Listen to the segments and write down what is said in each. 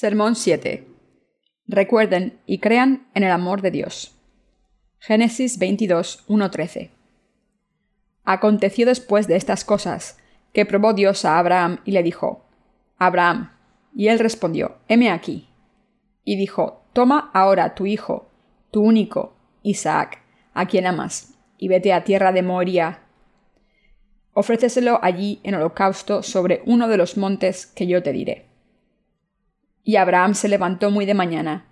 Sermón 7. Recuerden y crean en el amor de Dios. Génesis 22, 1-13. Aconteció después de estas cosas que probó Dios a Abraham y le dijo, Abraham. Y él respondió, heme aquí. Y dijo, Toma ahora tu hijo, tu único, Isaac, a quien amas, y vete a tierra de Moria. Ofréceselo allí en holocausto sobre uno de los montes que yo te diré. Y Abraham se levantó muy de mañana,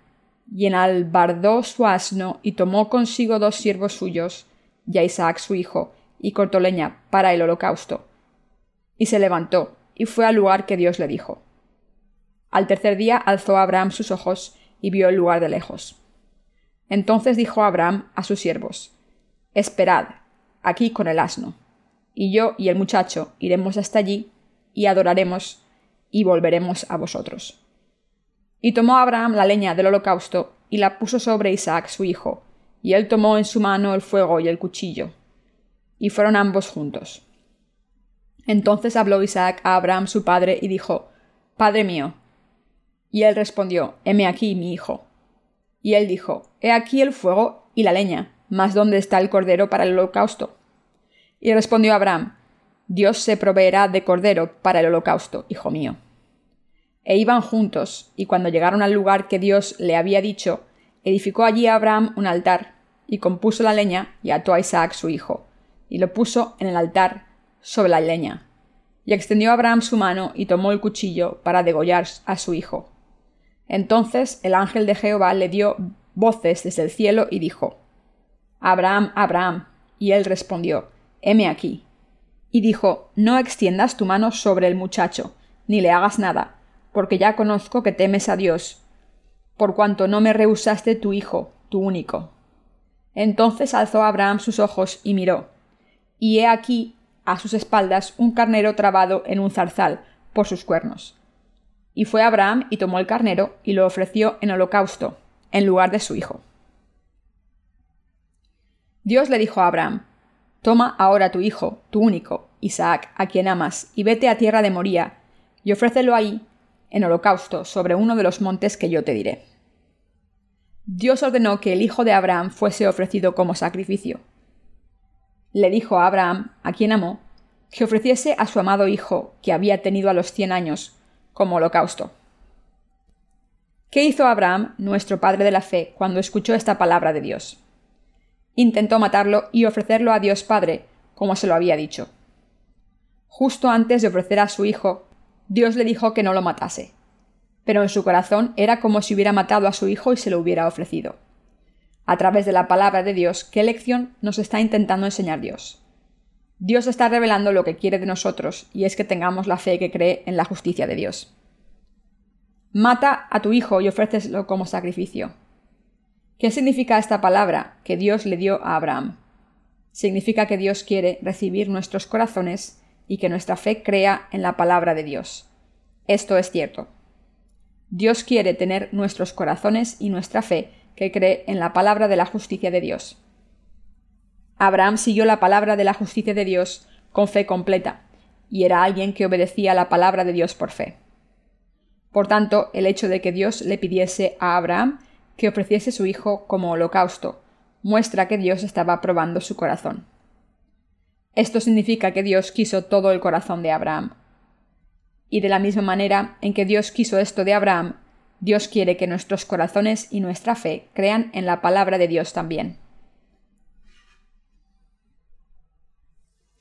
y enalbardó su asno, y tomó consigo dos siervos suyos, y a Isaac su hijo, y cortó leña para el holocausto. Y se levantó, y fue al lugar que Dios le dijo. Al tercer día alzó Abraham sus ojos, y vio el lugar de lejos. Entonces dijo Abraham a sus siervos, Esperad, aquí con el asno, y yo y el muchacho iremos hasta allí, y adoraremos, y volveremos a vosotros. Y tomó Abraham la leña del holocausto y la puso sobre Isaac su hijo, y él tomó en su mano el fuego y el cuchillo. Y fueron ambos juntos. Entonces habló Isaac a Abraham su padre y dijo, Padre mío. Y él respondió, Heme aquí, mi hijo. Y él dijo, He aquí el fuego y la leña, mas ¿dónde está el cordero para el holocausto? Y respondió Abraham, Dios se proveerá de cordero para el holocausto, hijo mío e iban juntos, y cuando llegaron al lugar que Dios le había dicho, edificó allí a Abraham un altar, y compuso la leña, y ató a Isaac su hijo, y lo puso en el altar sobre la leña. Y extendió Abraham su mano y tomó el cuchillo para degollar a su hijo. Entonces el ángel de Jehová le dio voces desde el cielo y dijo Abraham, Abraham. Y él respondió Heme aquí. Y dijo No extiendas tu mano sobre el muchacho, ni le hagas nada, porque ya conozco que temes a Dios, por cuanto no me rehusaste tu hijo, tu único. Entonces alzó Abraham sus ojos y miró, y he aquí a sus espaldas un carnero trabado en un zarzal por sus cuernos. Y fue Abraham y tomó el carnero y lo ofreció en holocausto, en lugar de su hijo. Dios le dijo a Abraham, Toma ahora tu hijo, tu único, Isaac, a quien amas, y vete a tierra de Moría, y ofrécelo ahí en holocausto sobre uno de los montes que yo te diré. Dios ordenó que el hijo de Abraham fuese ofrecido como sacrificio. Le dijo a Abraham, a quien amó, que ofreciese a su amado hijo, que había tenido a los cien años, como holocausto. ¿Qué hizo Abraham, nuestro padre de la fe, cuando escuchó esta palabra de Dios? Intentó matarlo y ofrecerlo a Dios Padre, como se lo había dicho. Justo antes de ofrecer a su hijo, Dios le dijo que no lo matase. Pero en su corazón era como si hubiera matado a su hijo y se lo hubiera ofrecido. A través de la palabra de Dios, ¿qué lección nos está intentando enseñar Dios? Dios está revelando lo que quiere de nosotros, y es que tengamos la fe que cree en la justicia de Dios. Mata a tu hijo y ofréceslo como sacrificio. ¿Qué significa esta palabra que Dios le dio a Abraham? Significa que Dios quiere recibir nuestros corazones y que nuestra fe crea en la palabra de Dios. Esto es cierto. Dios quiere tener nuestros corazones y nuestra fe que cree en la palabra de la justicia de Dios. Abraham siguió la palabra de la justicia de Dios con fe completa, y era alguien que obedecía la palabra de Dios por fe. Por tanto, el hecho de que Dios le pidiese a Abraham que ofreciese su hijo como holocausto muestra que Dios estaba probando su corazón. Esto significa que Dios quiso todo el corazón de Abraham. Y de la misma manera en que Dios quiso esto de Abraham, Dios quiere que nuestros corazones y nuestra fe crean en la palabra de Dios también.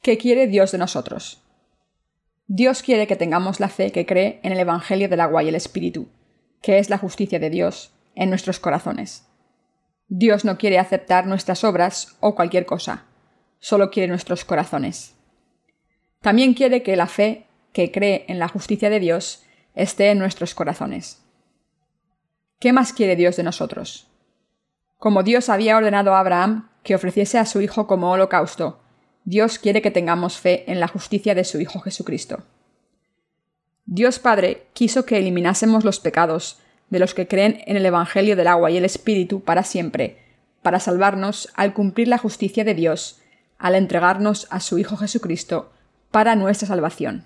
¿Qué quiere Dios de nosotros? Dios quiere que tengamos la fe que cree en el Evangelio del agua y el Espíritu, que es la justicia de Dios, en nuestros corazones. Dios no quiere aceptar nuestras obras o cualquier cosa solo quiere nuestros corazones. También quiere que la fe que cree en la justicia de Dios esté en nuestros corazones. ¿Qué más quiere Dios de nosotros? Como Dios había ordenado a Abraham que ofreciese a su Hijo como holocausto, Dios quiere que tengamos fe en la justicia de su Hijo Jesucristo. Dios Padre quiso que eliminásemos los pecados de los que creen en el Evangelio del agua y el Espíritu para siempre, para salvarnos al cumplir la justicia de Dios al entregarnos a su Hijo Jesucristo para nuestra salvación.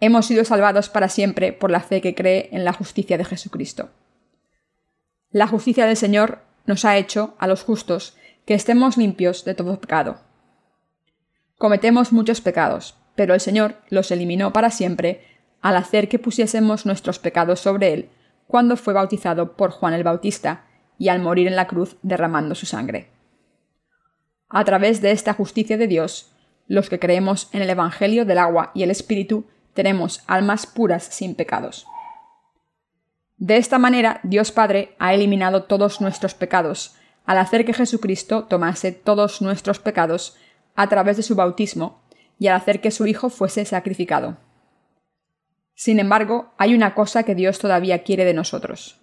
Hemos sido salvados para siempre por la fe que cree en la justicia de Jesucristo. La justicia del Señor nos ha hecho, a los justos, que estemos limpios de todo pecado. Cometemos muchos pecados, pero el Señor los eliminó para siempre al hacer que pusiésemos nuestros pecados sobre Él cuando fue bautizado por Juan el Bautista y al morir en la cruz derramando su sangre. A través de esta justicia de Dios, los que creemos en el Evangelio del agua y el Espíritu tenemos almas puras sin pecados. De esta manera, Dios Padre ha eliminado todos nuestros pecados, al hacer que Jesucristo tomase todos nuestros pecados a través de su bautismo y al hacer que su Hijo fuese sacrificado. Sin embargo, hay una cosa que Dios todavía quiere de nosotros.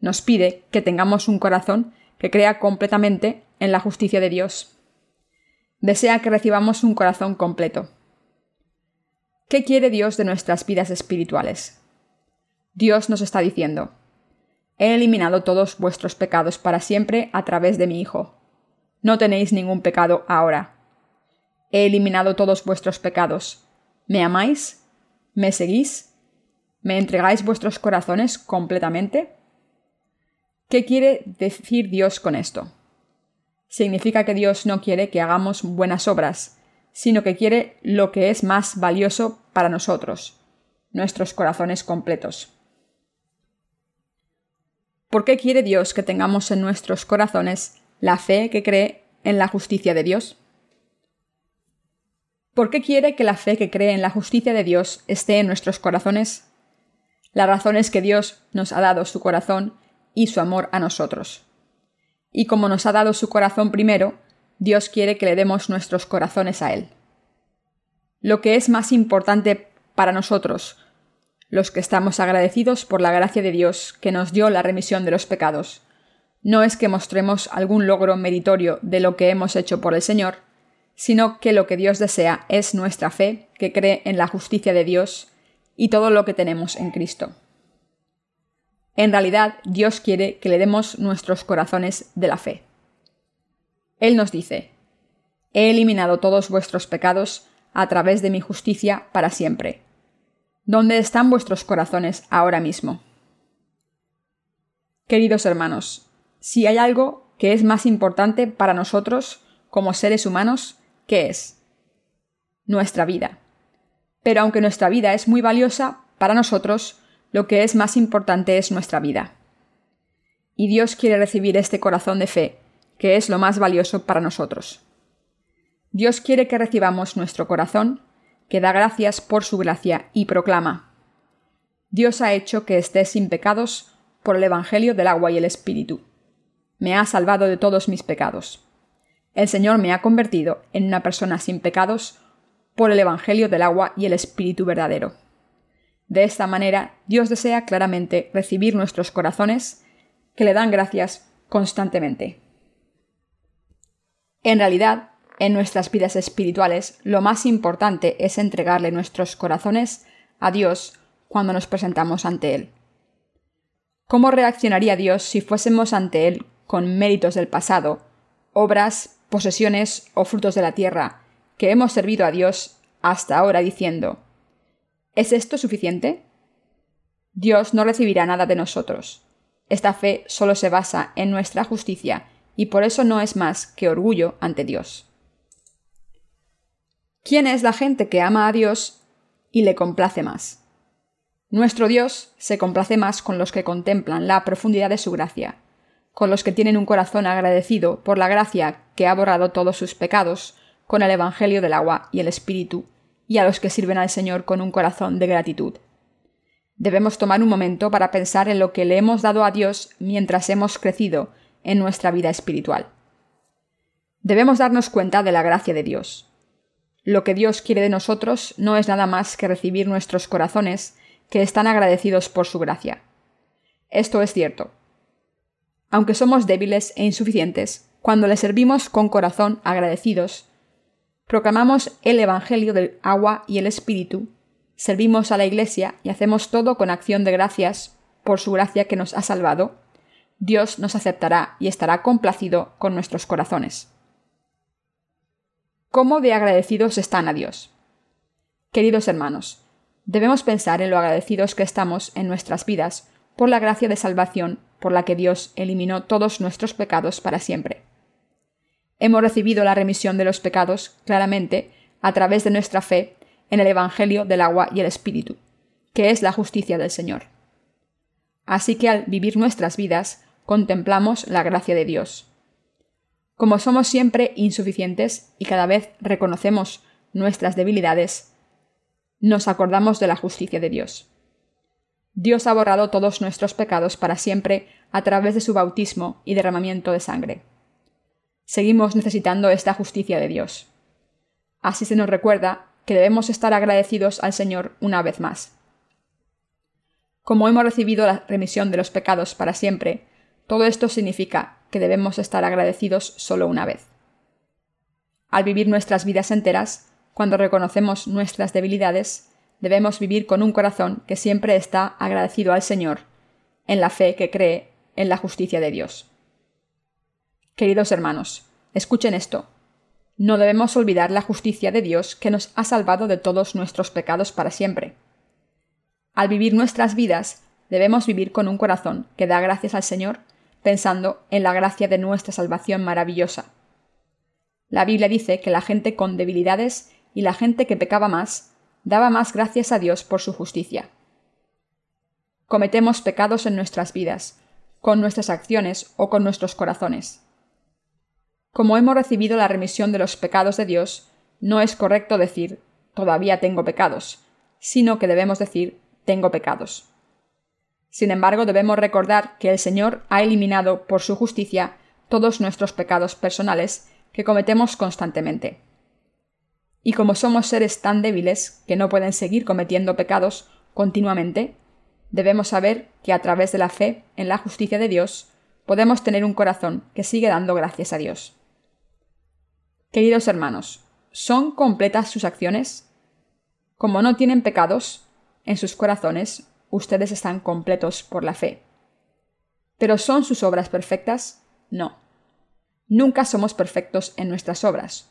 Nos pide que tengamos un corazón que crea completamente en la justicia de Dios. Desea que recibamos un corazón completo. ¿Qué quiere Dios de nuestras vidas espirituales? Dios nos está diciendo, He eliminado todos vuestros pecados para siempre a través de mi Hijo. No tenéis ningún pecado ahora. He eliminado todos vuestros pecados. ¿Me amáis? ¿Me seguís? ¿Me entregáis vuestros corazones completamente? ¿Qué quiere decir Dios con esto? Significa que Dios no quiere que hagamos buenas obras, sino que quiere lo que es más valioso para nosotros, nuestros corazones completos. ¿Por qué quiere Dios que tengamos en nuestros corazones la fe que cree en la justicia de Dios? ¿Por qué quiere que la fe que cree en la justicia de Dios esté en nuestros corazones? La razón es que Dios nos ha dado su corazón y su amor a nosotros. Y como nos ha dado su corazón primero, Dios quiere que le demos nuestros corazones a Él. Lo que es más importante para nosotros, los que estamos agradecidos por la gracia de Dios que nos dio la remisión de los pecados, no es que mostremos algún logro meritorio de lo que hemos hecho por el Señor, sino que lo que Dios desea es nuestra fe, que cree en la justicia de Dios y todo lo que tenemos en Cristo. En realidad, Dios quiere que le demos nuestros corazones de la fe. Él nos dice, He eliminado todos vuestros pecados a través de mi justicia para siempre. ¿Dónde están vuestros corazones ahora mismo? Queridos hermanos, si hay algo que es más importante para nosotros como seres humanos, ¿qué es? Nuestra vida. Pero aunque nuestra vida es muy valiosa, para nosotros lo que es más importante es nuestra vida. Y Dios quiere recibir este corazón de fe, que es lo más valioso para nosotros. Dios quiere que recibamos nuestro corazón, que da gracias por su gracia y proclama, Dios ha hecho que esté sin pecados por el Evangelio del agua y el Espíritu. Me ha salvado de todos mis pecados. El Señor me ha convertido en una persona sin pecados por el Evangelio del agua y el Espíritu verdadero. De esta manera, Dios desea claramente recibir nuestros corazones, que le dan gracias constantemente. En realidad, en nuestras vidas espirituales, lo más importante es entregarle nuestros corazones a Dios cuando nos presentamos ante Él. ¿Cómo reaccionaría Dios si fuésemos ante Él con méritos del pasado, obras posesiones o frutos de la tierra, que hemos servido a Dios hasta ahora diciendo, ¿es esto suficiente? Dios no recibirá nada de nosotros. Esta fe solo se basa en nuestra justicia y por eso no es más que orgullo ante Dios. ¿Quién es la gente que ama a Dios y le complace más? Nuestro Dios se complace más con los que contemplan la profundidad de su gracia, con los que tienen un corazón agradecido por la gracia que ha borrado todos sus pecados con el Evangelio del agua y el Espíritu, y a los que sirven al Señor con un corazón de gratitud. Debemos tomar un momento para pensar en lo que le hemos dado a Dios mientras hemos crecido en nuestra vida espiritual. Debemos darnos cuenta de la gracia de Dios. Lo que Dios quiere de nosotros no es nada más que recibir nuestros corazones que están agradecidos por su gracia. Esto es cierto, aunque somos débiles e insuficientes, cuando le servimos con corazón agradecidos, proclamamos el Evangelio del agua y el Espíritu, servimos a la Iglesia y hacemos todo con acción de gracias por su gracia que nos ha salvado, Dios nos aceptará y estará complacido con nuestros corazones. ¿Cómo de agradecidos están a Dios? Queridos hermanos, debemos pensar en lo agradecidos que estamos en nuestras vidas por la gracia de salvación por la que Dios eliminó todos nuestros pecados para siempre. Hemos recibido la remisión de los pecados claramente a través de nuestra fe en el Evangelio del agua y el Espíritu, que es la justicia del Señor. Así que al vivir nuestras vidas, contemplamos la gracia de Dios. Como somos siempre insuficientes y cada vez reconocemos nuestras debilidades, nos acordamos de la justicia de Dios. Dios ha borrado todos nuestros pecados para siempre a través de su bautismo y derramamiento de sangre. Seguimos necesitando esta justicia de Dios. Así se nos recuerda que debemos estar agradecidos al Señor una vez más. Como hemos recibido la remisión de los pecados para siempre, todo esto significa que debemos estar agradecidos solo una vez. Al vivir nuestras vidas enteras, cuando reconocemos nuestras debilidades, debemos vivir con un corazón que siempre está agradecido al Señor, en la fe que cree en la justicia de Dios. Queridos hermanos, escuchen esto. No debemos olvidar la justicia de Dios que nos ha salvado de todos nuestros pecados para siempre. Al vivir nuestras vidas, debemos vivir con un corazón que da gracias al Señor, pensando en la gracia de nuestra salvación maravillosa. La Biblia dice que la gente con debilidades y la gente que pecaba más daba más gracias a Dios por su justicia. Cometemos pecados en nuestras vidas, con nuestras acciones o con nuestros corazones. Como hemos recibido la remisión de los pecados de Dios, no es correcto decir todavía tengo pecados, sino que debemos decir tengo pecados. Sin embargo, debemos recordar que el Señor ha eliminado por su justicia todos nuestros pecados personales que cometemos constantemente. Y como somos seres tan débiles que no pueden seguir cometiendo pecados continuamente, debemos saber que a través de la fe en la justicia de Dios podemos tener un corazón que sigue dando gracias a Dios. Queridos hermanos, ¿son completas sus acciones? Como no tienen pecados en sus corazones, ustedes están completos por la fe. ¿Pero son sus obras perfectas? No. Nunca somos perfectos en nuestras obras.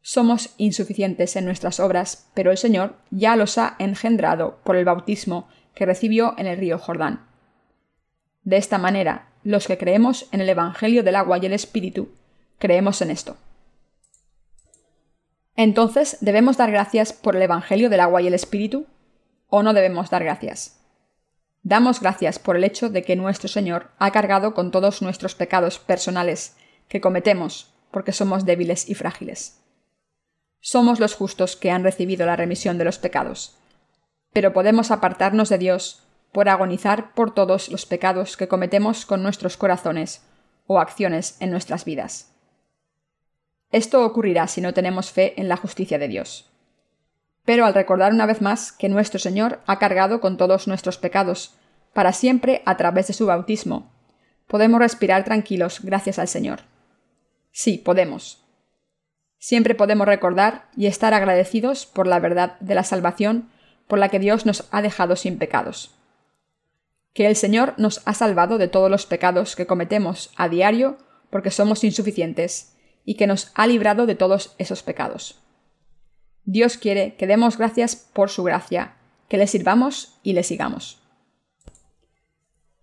Somos insuficientes en nuestras obras, pero el Señor ya los ha engendrado por el bautismo que recibió en el río Jordán. De esta manera, los que creemos en el Evangelio del agua y el Espíritu, creemos en esto. Entonces, ¿debemos dar gracias por el Evangelio del agua y el Espíritu? ¿O no debemos dar gracias? Damos gracias por el hecho de que nuestro Señor ha cargado con todos nuestros pecados personales que cometemos porque somos débiles y frágiles. Somos los justos que han recibido la remisión de los pecados, pero podemos apartarnos de Dios por agonizar por todos los pecados que cometemos con nuestros corazones o acciones en nuestras vidas. Esto ocurrirá si no tenemos fe en la justicia de Dios. Pero al recordar una vez más que nuestro Señor ha cargado con todos nuestros pecados, para siempre a través de su bautismo, podemos respirar tranquilos gracias al Señor. Sí, podemos. Siempre podemos recordar y estar agradecidos por la verdad de la salvación por la que Dios nos ha dejado sin pecados. Que el Señor nos ha salvado de todos los pecados que cometemos a diario porque somos insuficientes y que nos ha librado de todos esos pecados. Dios quiere que demos gracias por su gracia, que le sirvamos y le sigamos.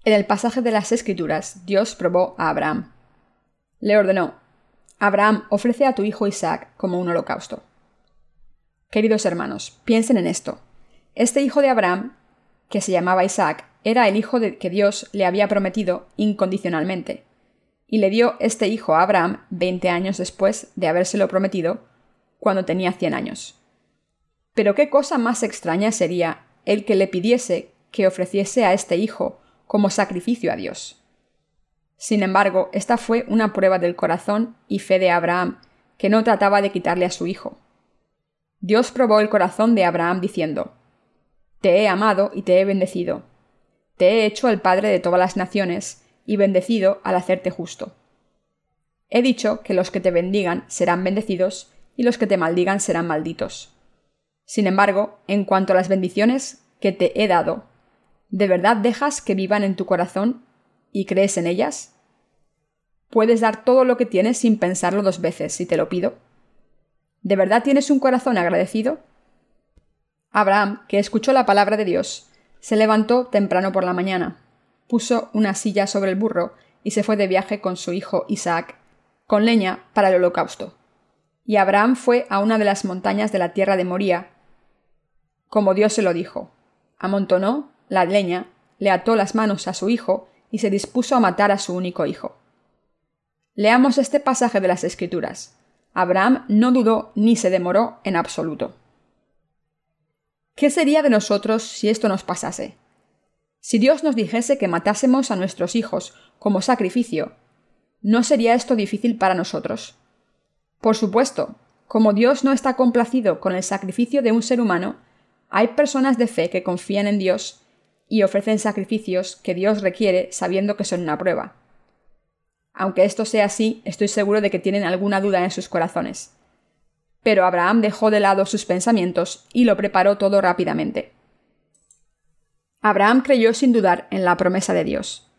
En el pasaje de las Escrituras, Dios probó a Abraham. Le ordenó, Abraham, ofrece a tu hijo Isaac como un holocausto. Queridos hermanos, piensen en esto. Este hijo de Abraham, que se llamaba Isaac, era el hijo de que Dios le había prometido incondicionalmente y le dio este hijo a Abraham veinte años después de habérselo prometido, cuando tenía cien años. Pero qué cosa más extraña sería el que le pidiese que ofreciese a este hijo como sacrificio a Dios. Sin embargo, esta fue una prueba del corazón y fe de Abraham, que no trataba de quitarle a su hijo. Dios probó el corazón de Abraham diciendo, Te he amado y te he bendecido. Te he hecho el Padre de todas las naciones, y bendecido al hacerte justo. He dicho que los que te bendigan serán bendecidos y los que te maldigan serán malditos. Sin embargo, en cuanto a las bendiciones que te he dado, ¿de verdad dejas que vivan en tu corazón y crees en ellas? ¿Puedes dar todo lo que tienes sin pensarlo dos veces si te lo pido? ¿De verdad tienes un corazón agradecido? Abraham, que escuchó la palabra de Dios, se levantó temprano por la mañana, puso una silla sobre el burro y se fue de viaje con su hijo Isaac, con leña para el holocausto. Y Abraham fue a una de las montañas de la tierra de Moría, como Dios se lo dijo. Amontonó la leña, le ató las manos a su hijo y se dispuso a matar a su único hijo. Leamos este pasaje de las Escrituras. Abraham no dudó ni se demoró en absoluto. ¿Qué sería de nosotros si esto nos pasase? Si Dios nos dijese que matásemos a nuestros hijos como sacrificio, ¿no sería esto difícil para nosotros? Por supuesto, como Dios no está complacido con el sacrificio de un ser humano, hay personas de fe que confían en Dios y ofrecen sacrificios que Dios requiere sabiendo que son una prueba. Aunque esto sea así, estoy seguro de que tienen alguna duda en sus corazones. Pero Abraham dejó de lado sus pensamientos y lo preparó todo rápidamente. Abraham creyó sin dudar en la promesa de Dios.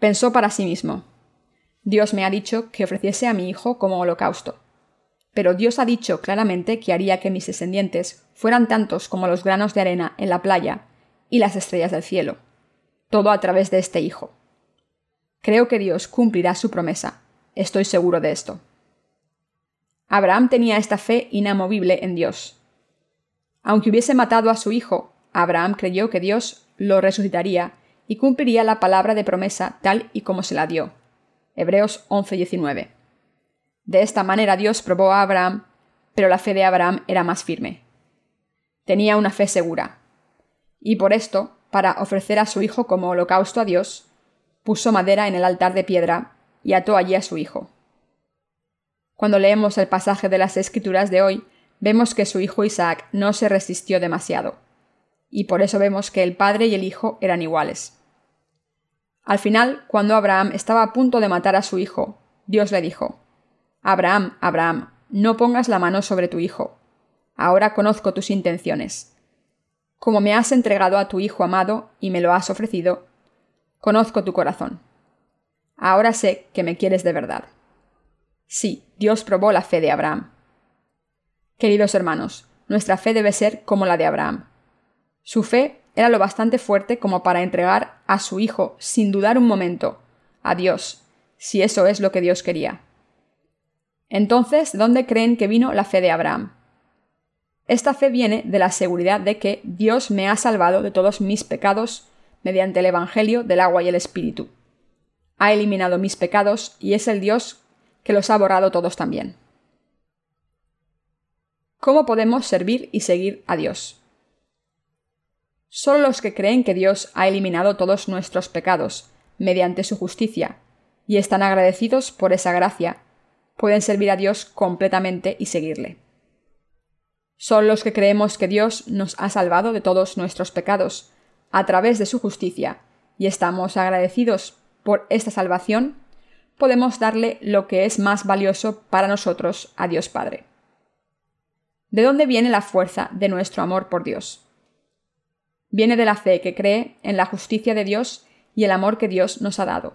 Pensó para sí mismo, Dios me ha dicho que ofreciese a mi hijo como holocausto. Pero Dios ha dicho claramente que haría que mis descendientes fueran tantos como los granos de arena en la playa y las estrellas del cielo, todo a través de este hijo. Creo que Dios cumplirá su promesa, estoy seguro de esto. Abraham tenía esta fe inamovible en Dios. Aunque hubiese matado a su hijo, Abraham creyó que Dios lo resucitaría y cumpliría la palabra de promesa tal y como se la dio. Hebreos 11:19. De esta manera Dios probó a Abraham, pero la fe de Abraham era más firme. Tenía una fe segura. Y por esto, para ofrecer a su hijo como holocausto a Dios, puso madera en el altar de piedra y ató allí a su hijo. Cuando leemos el pasaje de las Escrituras de hoy, vemos que su hijo Isaac no se resistió demasiado, y por eso vemos que el padre y el hijo eran iguales. Al final, cuando Abraham estaba a punto de matar a su hijo, Dios le dijo, Abraham, Abraham, no pongas la mano sobre tu hijo. Ahora conozco tus intenciones. Como me has entregado a tu hijo amado y me lo has ofrecido, conozco tu corazón. Ahora sé que me quieres de verdad. Sí, Dios probó la fe de Abraham. Queridos hermanos, nuestra fe debe ser como la de Abraham. Su fe era lo bastante fuerte como para entregar a su hijo, sin dudar un momento, a Dios, si eso es lo que Dios quería. Entonces, ¿dónde creen que vino la fe de Abraham? Esta fe viene de la seguridad de que Dios me ha salvado de todos mis pecados mediante el Evangelio del agua y el Espíritu. Ha eliminado mis pecados y es el Dios que los ha borrado todos también. ¿Cómo podemos servir y seguir a Dios? Solo los que creen que Dios ha eliminado todos nuestros pecados mediante su justicia y están agradecidos por esa gracia, pueden servir a Dios completamente y seguirle. Solo los que creemos que Dios nos ha salvado de todos nuestros pecados a través de su justicia y estamos agradecidos por esta salvación, podemos darle lo que es más valioso para nosotros a Dios Padre. ¿De dónde viene la fuerza de nuestro amor por Dios? Viene de la fe que cree en la justicia de Dios y el amor que Dios nos ha dado.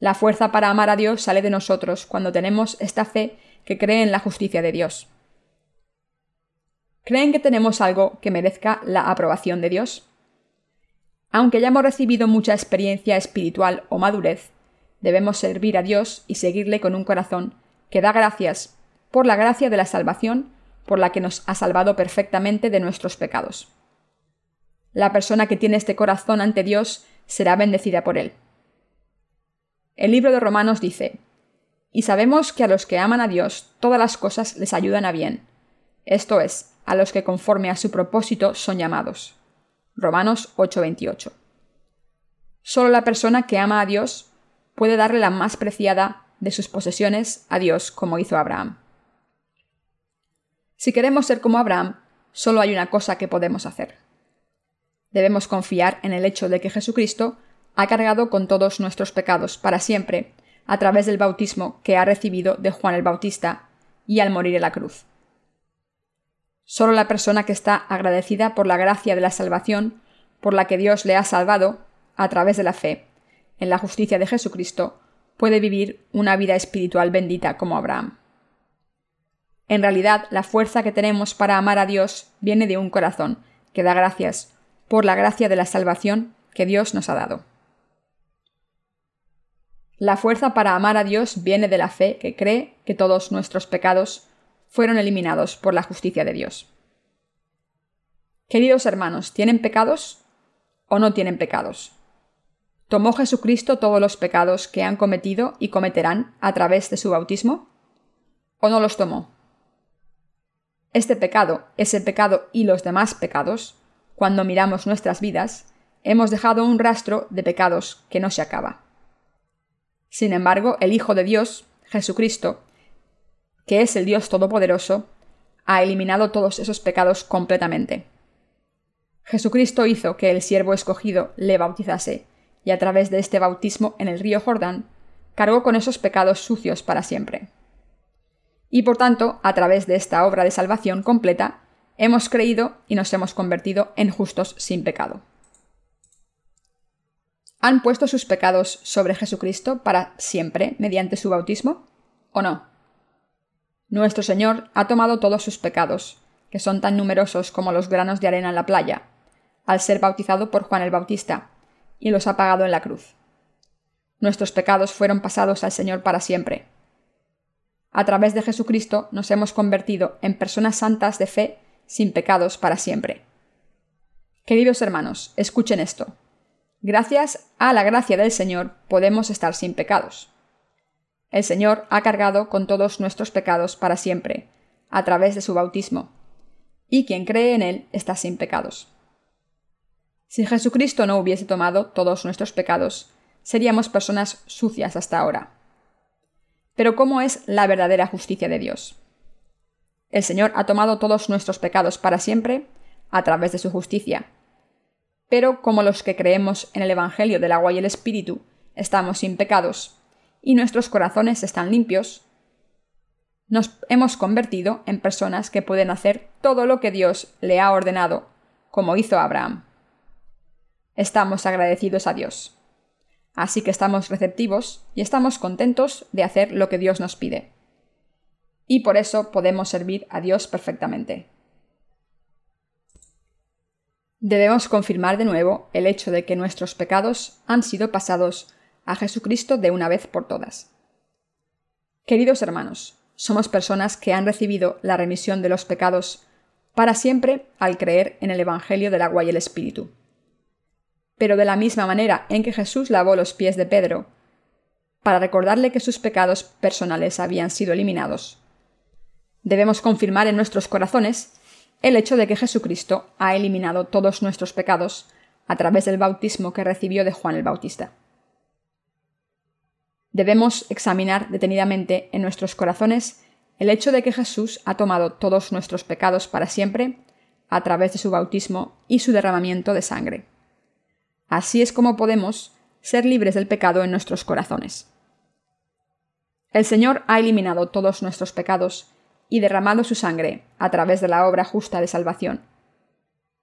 La fuerza para amar a Dios sale de nosotros cuando tenemos esta fe que cree en la justicia de Dios. ¿Creen que tenemos algo que merezca la aprobación de Dios? Aunque hayamos recibido mucha experiencia espiritual o madurez, debemos servir a Dios y seguirle con un corazón que da gracias por la gracia de la salvación por la que nos ha salvado perfectamente de nuestros pecados. La persona que tiene este corazón ante Dios será bendecida por él. El libro de Romanos dice, Y sabemos que a los que aman a Dios todas las cosas les ayudan a bien, esto es, a los que conforme a su propósito son llamados. Romanos 8:28. Solo la persona que ama a Dios puede darle la más preciada de sus posesiones a Dios como hizo Abraham. Si queremos ser como Abraham, solo hay una cosa que podemos hacer. Debemos confiar en el hecho de que Jesucristo ha cargado con todos nuestros pecados para siempre a través del bautismo que ha recibido de Juan el Bautista y al morir en la cruz. Solo la persona que está agradecida por la gracia de la salvación por la que Dios le ha salvado a través de la fe en la justicia de Jesucristo, puede vivir una vida espiritual bendita como Abraham. En realidad, la fuerza que tenemos para amar a Dios viene de un corazón que da gracias por la gracia de la salvación que Dios nos ha dado. La fuerza para amar a Dios viene de la fe que cree que todos nuestros pecados fueron eliminados por la justicia de Dios. Queridos hermanos, ¿tienen pecados o no tienen pecados? ¿Tomó Jesucristo todos los pecados que han cometido y cometerán a través de su bautismo? ¿O no los tomó? Este pecado, ese pecado y los demás pecados, cuando miramos nuestras vidas, hemos dejado un rastro de pecados que no se acaba. Sin embargo, el Hijo de Dios, Jesucristo, que es el Dios Todopoderoso, ha eliminado todos esos pecados completamente. Jesucristo hizo que el siervo escogido le bautizase, y a través de este bautismo en el río Jordán, cargó con esos pecados sucios para siempre. Y por tanto, a través de esta obra de salvación completa, hemos creído y nos hemos convertido en justos sin pecado. ¿Han puesto sus pecados sobre Jesucristo para siempre mediante su bautismo? ¿O no? Nuestro Señor ha tomado todos sus pecados, que son tan numerosos como los granos de arena en la playa, al ser bautizado por Juan el Bautista, y los ha pagado en la cruz. Nuestros pecados fueron pasados al Señor para siempre. A través de Jesucristo nos hemos convertido en personas santas de fe sin pecados para siempre. Queridos hermanos, escuchen esto. Gracias a la gracia del Señor podemos estar sin pecados. El Señor ha cargado con todos nuestros pecados para siempre, a través de su bautismo, y quien cree en Él está sin pecados. Si Jesucristo no hubiese tomado todos nuestros pecados, seríamos personas sucias hasta ahora. Pero ¿cómo es la verdadera justicia de Dios? El Señor ha tomado todos nuestros pecados para siempre a través de su justicia. Pero como los que creemos en el Evangelio del agua y el Espíritu estamos sin pecados y nuestros corazones están limpios, nos hemos convertido en personas que pueden hacer todo lo que Dios le ha ordenado, como hizo Abraham. Estamos agradecidos a Dios. Así que estamos receptivos y estamos contentos de hacer lo que Dios nos pide y por eso podemos servir a Dios perfectamente. Debemos confirmar de nuevo el hecho de que nuestros pecados han sido pasados a Jesucristo de una vez por todas. Queridos hermanos, somos personas que han recibido la remisión de los pecados para siempre al creer en el Evangelio del agua y el Espíritu. Pero de la misma manera en que Jesús lavó los pies de Pedro, para recordarle que sus pecados personales habían sido eliminados, debemos confirmar en nuestros corazones el hecho de que Jesucristo ha eliminado todos nuestros pecados a través del bautismo que recibió de Juan el Bautista. Debemos examinar detenidamente en nuestros corazones el hecho de que Jesús ha tomado todos nuestros pecados para siempre a través de su bautismo y su derramamiento de sangre. Así es como podemos ser libres del pecado en nuestros corazones. El Señor ha eliminado todos nuestros pecados y derramado su sangre a través de la obra justa de salvación.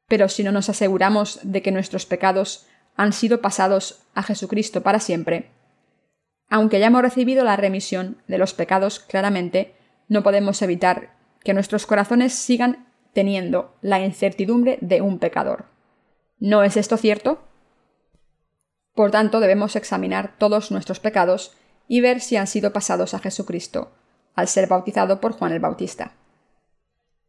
Pero si no nos aseguramos de que nuestros pecados han sido pasados a Jesucristo para siempre, aunque hayamos recibido la remisión de los pecados claramente, no podemos evitar que nuestros corazones sigan teniendo la incertidumbre de un pecador. ¿No es esto cierto? Por tanto, debemos examinar todos nuestros pecados y ver si han sido pasados a Jesucristo, al ser bautizado por Juan el Bautista.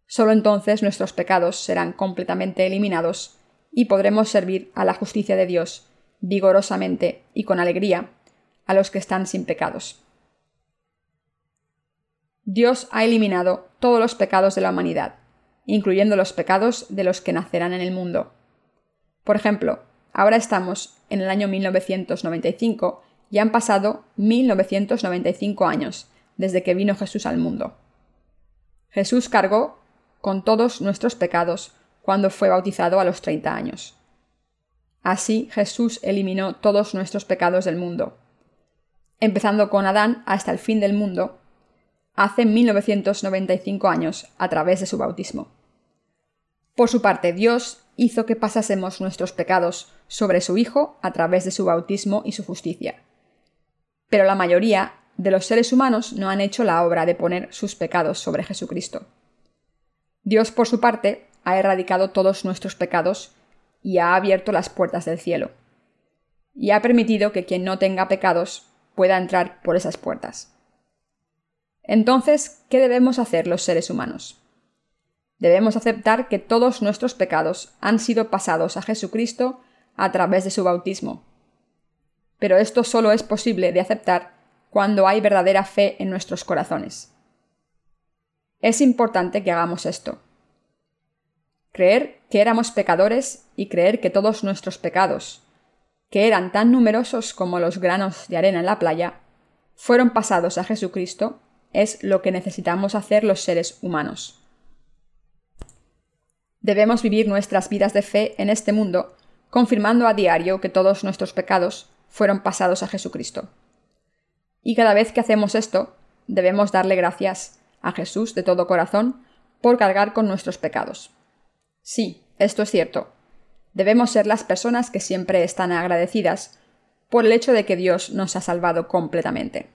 Solo entonces nuestros pecados serán completamente eliminados y podremos servir a la justicia de Dios vigorosamente y con alegría a los que están sin pecados. Dios ha eliminado todos los pecados de la humanidad, incluyendo los pecados de los que nacerán en el mundo. Por ejemplo, ahora estamos en el año 1995 y han pasado 1995 años desde que vino Jesús al mundo. Jesús cargó con todos nuestros pecados cuando fue bautizado a los 30 años. Así Jesús eliminó todos nuestros pecados del mundo. Empezando con Adán hasta el fin del mundo, hace 1995 años a través de su bautismo. Por su parte, Dios hizo que pasásemos nuestros pecados sobre su Hijo a través de su bautismo y su justicia. Pero la mayoría de los seres humanos no han hecho la obra de poner sus pecados sobre Jesucristo. Dios, por su parte, ha erradicado todos nuestros pecados y ha abierto las puertas del cielo. Y ha permitido que quien no tenga pecados pueda entrar por esas puertas. Entonces, ¿qué debemos hacer los seres humanos? Debemos aceptar que todos nuestros pecados han sido pasados a Jesucristo a través de su bautismo. Pero esto solo es posible de aceptar cuando hay verdadera fe en nuestros corazones. Es importante que hagamos esto. Creer que éramos pecadores y creer que todos nuestros pecados, que eran tan numerosos como los granos de arena en la playa, fueron pasados a Jesucristo es lo que necesitamos hacer los seres humanos. Debemos vivir nuestras vidas de fe en este mundo, confirmando a diario que todos nuestros pecados fueron pasados a Jesucristo. Y cada vez que hacemos esto, debemos darle gracias a Jesús de todo corazón por cargar con nuestros pecados. Sí, esto es cierto. Debemos ser las personas que siempre están agradecidas por el hecho de que Dios nos ha salvado completamente.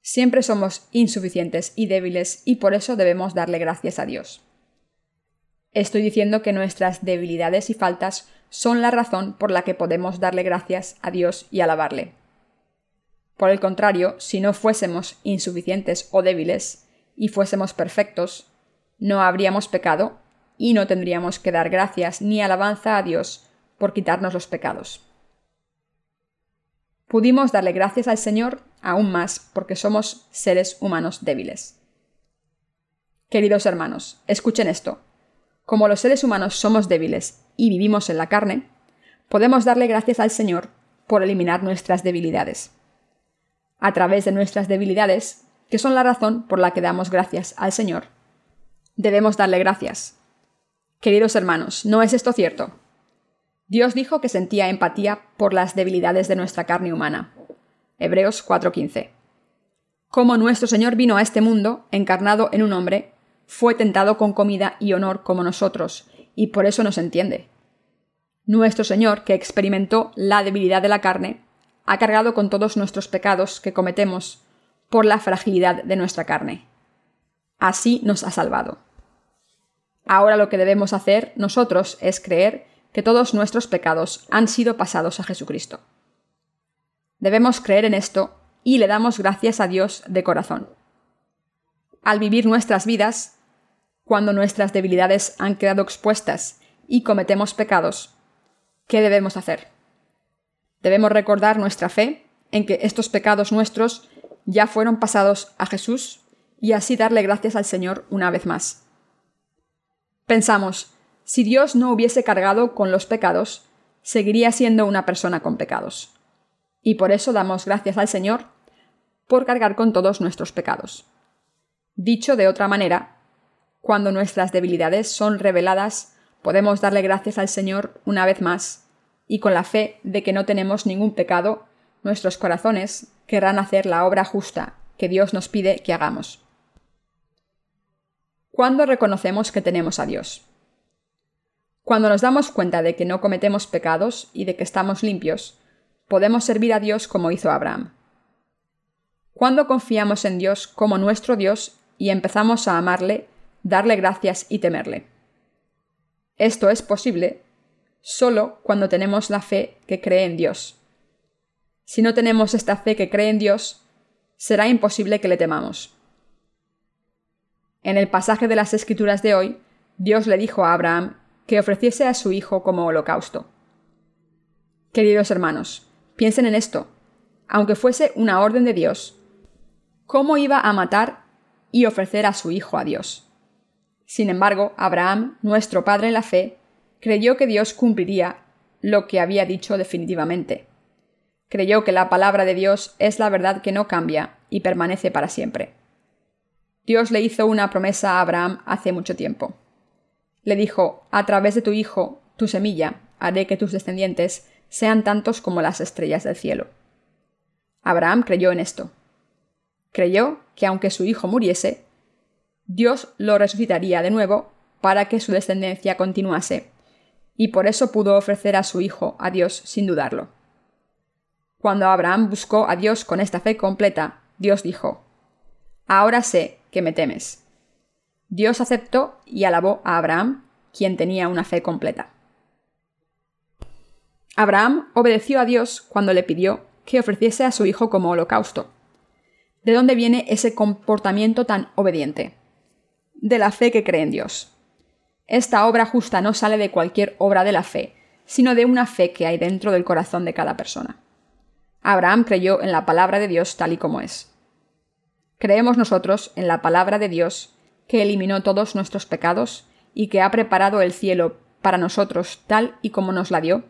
Siempre somos insuficientes y débiles y por eso debemos darle gracias a Dios. Estoy diciendo que nuestras debilidades y faltas son la razón por la que podemos darle gracias a Dios y alabarle. Por el contrario, si no fuésemos insuficientes o débiles y fuésemos perfectos, no habríamos pecado y no tendríamos que dar gracias ni alabanza a Dios por quitarnos los pecados. Pudimos darle gracias al Señor aún más porque somos seres humanos débiles. Queridos hermanos, escuchen esto. Como los seres humanos somos débiles y vivimos en la carne, podemos darle gracias al Señor por eliminar nuestras debilidades. A través de nuestras debilidades, que son la razón por la que damos gracias al Señor, debemos darle gracias. Queridos hermanos, ¿no es esto cierto? Dios dijo que sentía empatía por las debilidades de nuestra carne humana. Hebreos 4:15. Como nuestro Señor vino a este mundo, encarnado en un hombre, fue tentado con comida y honor como nosotros, y por eso nos entiende. Nuestro Señor, que experimentó la debilidad de la carne, ha cargado con todos nuestros pecados que cometemos por la fragilidad de nuestra carne. Así nos ha salvado. Ahora lo que debemos hacer nosotros es creer que todos nuestros pecados han sido pasados a Jesucristo. Debemos creer en esto y le damos gracias a Dios de corazón. Al vivir nuestras vidas, cuando nuestras debilidades han quedado expuestas y cometemos pecados, ¿qué debemos hacer? Debemos recordar nuestra fe en que estos pecados nuestros ya fueron pasados a Jesús y así darle gracias al Señor una vez más. Pensamos, si Dios no hubiese cargado con los pecados, seguiría siendo una persona con pecados. Y por eso damos gracias al Señor por cargar con todos nuestros pecados. Dicho de otra manera, cuando nuestras debilidades son reveladas, podemos darle gracias al Señor una vez más, y con la fe de que no tenemos ningún pecado, nuestros corazones querrán hacer la obra justa que Dios nos pide que hagamos. ¿Cuándo reconocemos que tenemos a Dios? Cuando nos damos cuenta de que no cometemos pecados y de que estamos limpios, podemos servir a Dios como hizo Abraham. Cuando confiamos en Dios como nuestro Dios y empezamos a amarle darle gracias y temerle. Esto es posible solo cuando tenemos la fe que cree en Dios. Si no tenemos esta fe que cree en Dios, será imposible que le temamos. En el pasaje de las Escrituras de hoy, Dios le dijo a Abraham que ofreciese a su hijo como holocausto. Queridos hermanos, piensen en esto. Aunque fuese una orden de Dios, ¿cómo iba a matar y ofrecer a su hijo a Dios? Sin embargo, Abraham, nuestro padre en la fe, creyó que Dios cumpliría lo que había dicho definitivamente. Creyó que la palabra de Dios es la verdad que no cambia y permanece para siempre. Dios le hizo una promesa a Abraham hace mucho tiempo. Le dijo, a través de tu hijo, tu semilla, haré que tus descendientes sean tantos como las estrellas del cielo. Abraham creyó en esto. Creyó que aunque su hijo muriese, Dios lo resucitaría de nuevo para que su descendencia continuase, y por eso pudo ofrecer a su hijo a Dios sin dudarlo. Cuando Abraham buscó a Dios con esta fe completa, Dios dijo, Ahora sé que me temes. Dios aceptó y alabó a Abraham, quien tenía una fe completa. Abraham obedeció a Dios cuando le pidió que ofreciese a su hijo como holocausto. ¿De dónde viene ese comportamiento tan obediente? De la fe que cree en Dios. Esta obra justa no sale de cualquier obra de la fe, sino de una fe que hay dentro del corazón de cada persona. Abraham creyó en la palabra de Dios tal y como es. Creemos nosotros en la palabra de Dios, que eliminó todos nuestros pecados y que ha preparado el cielo para nosotros tal y como nos la dio.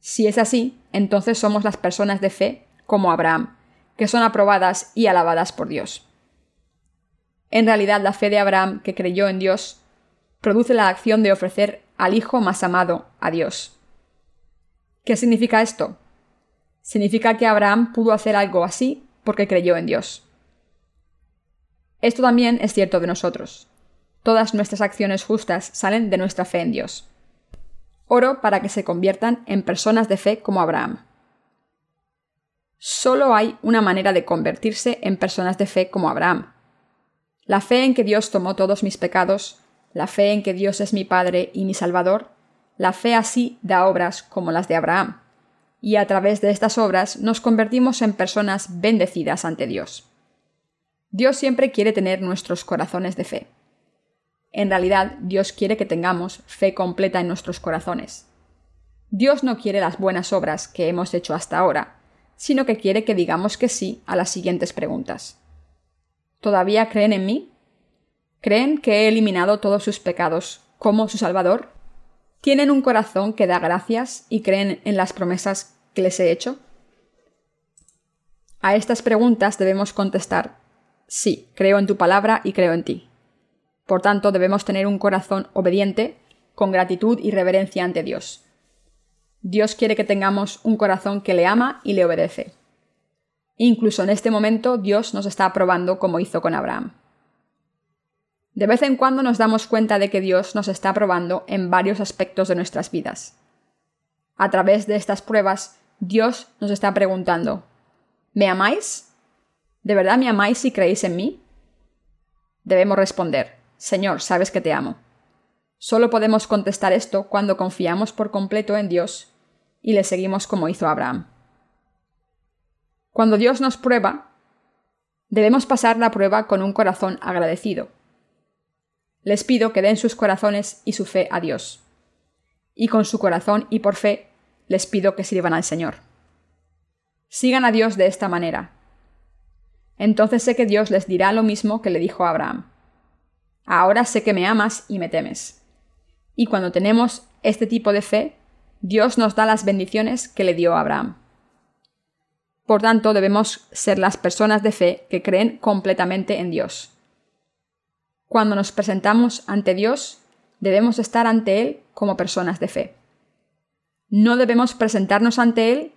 Si es así, entonces somos las personas de fe como Abraham, que son aprobadas y alabadas por Dios. En realidad, la fe de Abraham, que creyó en Dios, produce la acción de ofrecer al Hijo más amado a Dios. ¿Qué significa esto? Significa que Abraham pudo hacer algo así porque creyó en Dios. Esto también es cierto de nosotros. Todas nuestras acciones justas salen de nuestra fe en Dios. Oro para que se conviertan en personas de fe como Abraham. Solo hay una manera de convertirse en personas de fe como Abraham. La fe en que Dios tomó todos mis pecados, la fe en que Dios es mi Padre y mi Salvador, la fe así da obras como las de Abraham, y a través de estas obras nos convertimos en personas bendecidas ante Dios. Dios siempre quiere tener nuestros corazones de fe. En realidad, Dios quiere que tengamos fe completa en nuestros corazones. Dios no quiere las buenas obras que hemos hecho hasta ahora, sino que quiere que digamos que sí a las siguientes preguntas. ¿Todavía creen en mí? ¿Creen que he eliminado todos sus pecados como su Salvador? ¿Tienen un corazón que da gracias y creen en las promesas que les he hecho? A estas preguntas debemos contestar, sí, creo en tu palabra y creo en ti. Por tanto, debemos tener un corazón obediente, con gratitud y reverencia ante Dios. Dios quiere que tengamos un corazón que le ama y le obedece. Incluso en este momento Dios nos está probando como hizo con Abraham. De vez en cuando nos damos cuenta de que Dios nos está probando en varios aspectos de nuestras vidas. A través de estas pruebas, Dios nos está preguntando, ¿me amáis? ¿De verdad me amáis si creéis en mí? Debemos responder, Señor, sabes que te amo. Solo podemos contestar esto cuando confiamos por completo en Dios y le seguimos como hizo Abraham. Cuando Dios nos prueba, debemos pasar la prueba con un corazón agradecido. Les pido que den sus corazones y su fe a Dios. Y con su corazón y por fe les pido que sirvan al Señor. Sigan a Dios de esta manera. Entonces sé que Dios les dirá lo mismo que le dijo a Abraham. Ahora sé que me amas y me temes. Y cuando tenemos este tipo de fe, Dios nos da las bendiciones que le dio a Abraham. Por tanto, debemos ser las personas de fe que creen completamente en Dios. Cuando nos presentamos ante Dios, debemos estar ante Él como personas de fe. No debemos presentarnos ante Él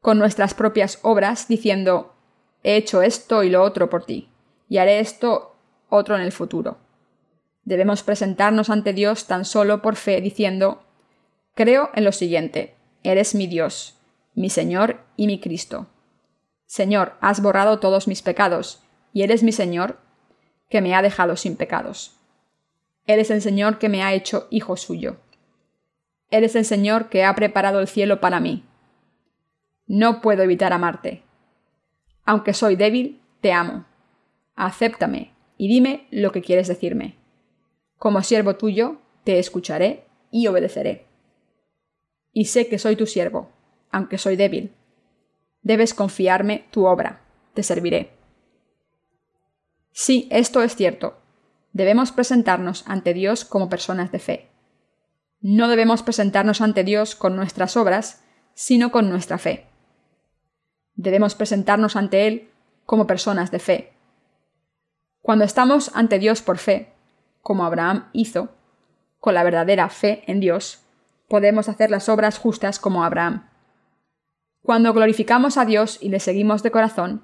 con nuestras propias obras diciendo, he hecho esto y lo otro por ti, y haré esto otro en el futuro. Debemos presentarnos ante Dios tan solo por fe, diciendo, Creo en lo siguiente, eres mi Dios, mi Señor y mi Cristo. Señor, has borrado todos mis pecados, y eres mi Señor, que me ha dejado sin pecados. Eres el Señor que me ha hecho hijo suyo. Eres el Señor que ha preparado el cielo para mí. No puedo evitar amarte. Aunque soy débil, te amo. Acéptame y dime lo que quieres decirme. Como siervo tuyo, te escucharé y obedeceré. Y sé que soy tu siervo, aunque soy débil. Debes confiarme tu obra, te serviré. Sí, esto es cierto. Debemos presentarnos ante Dios como personas de fe. No debemos presentarnos ante Dios con nuestras obras, sino con nuestra fe. Debemos presentarnos ante Él como personas de fe. Cuando estamos ante Dios por fe, como Abraham hizo, con la verdadera fe en Dios, podemos hacer las obras justas como Abraham. Cuando glorificamos a Dios y le seguimos de corazón,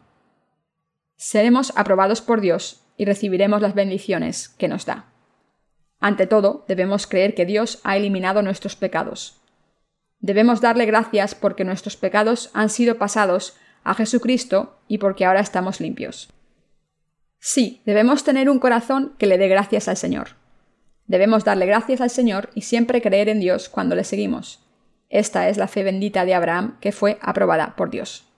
seremos aprobados por Dios y recibiremos las bendiciones que nos da. Ante todo, debemos creer que Dios ha eliminado nuestros pecados. Debemos darle gracias porque nuestros pecados han sido pasados a Jesucristo y porque ahora estamos limpios. Sí, debemos tener un corazón que le dé gracias al Señor. Debemos darle gracias al Señor y siempre creer en Dios cuando le seguimos. Esta es la fe bendita de Abraham que fue aprobada por Dios.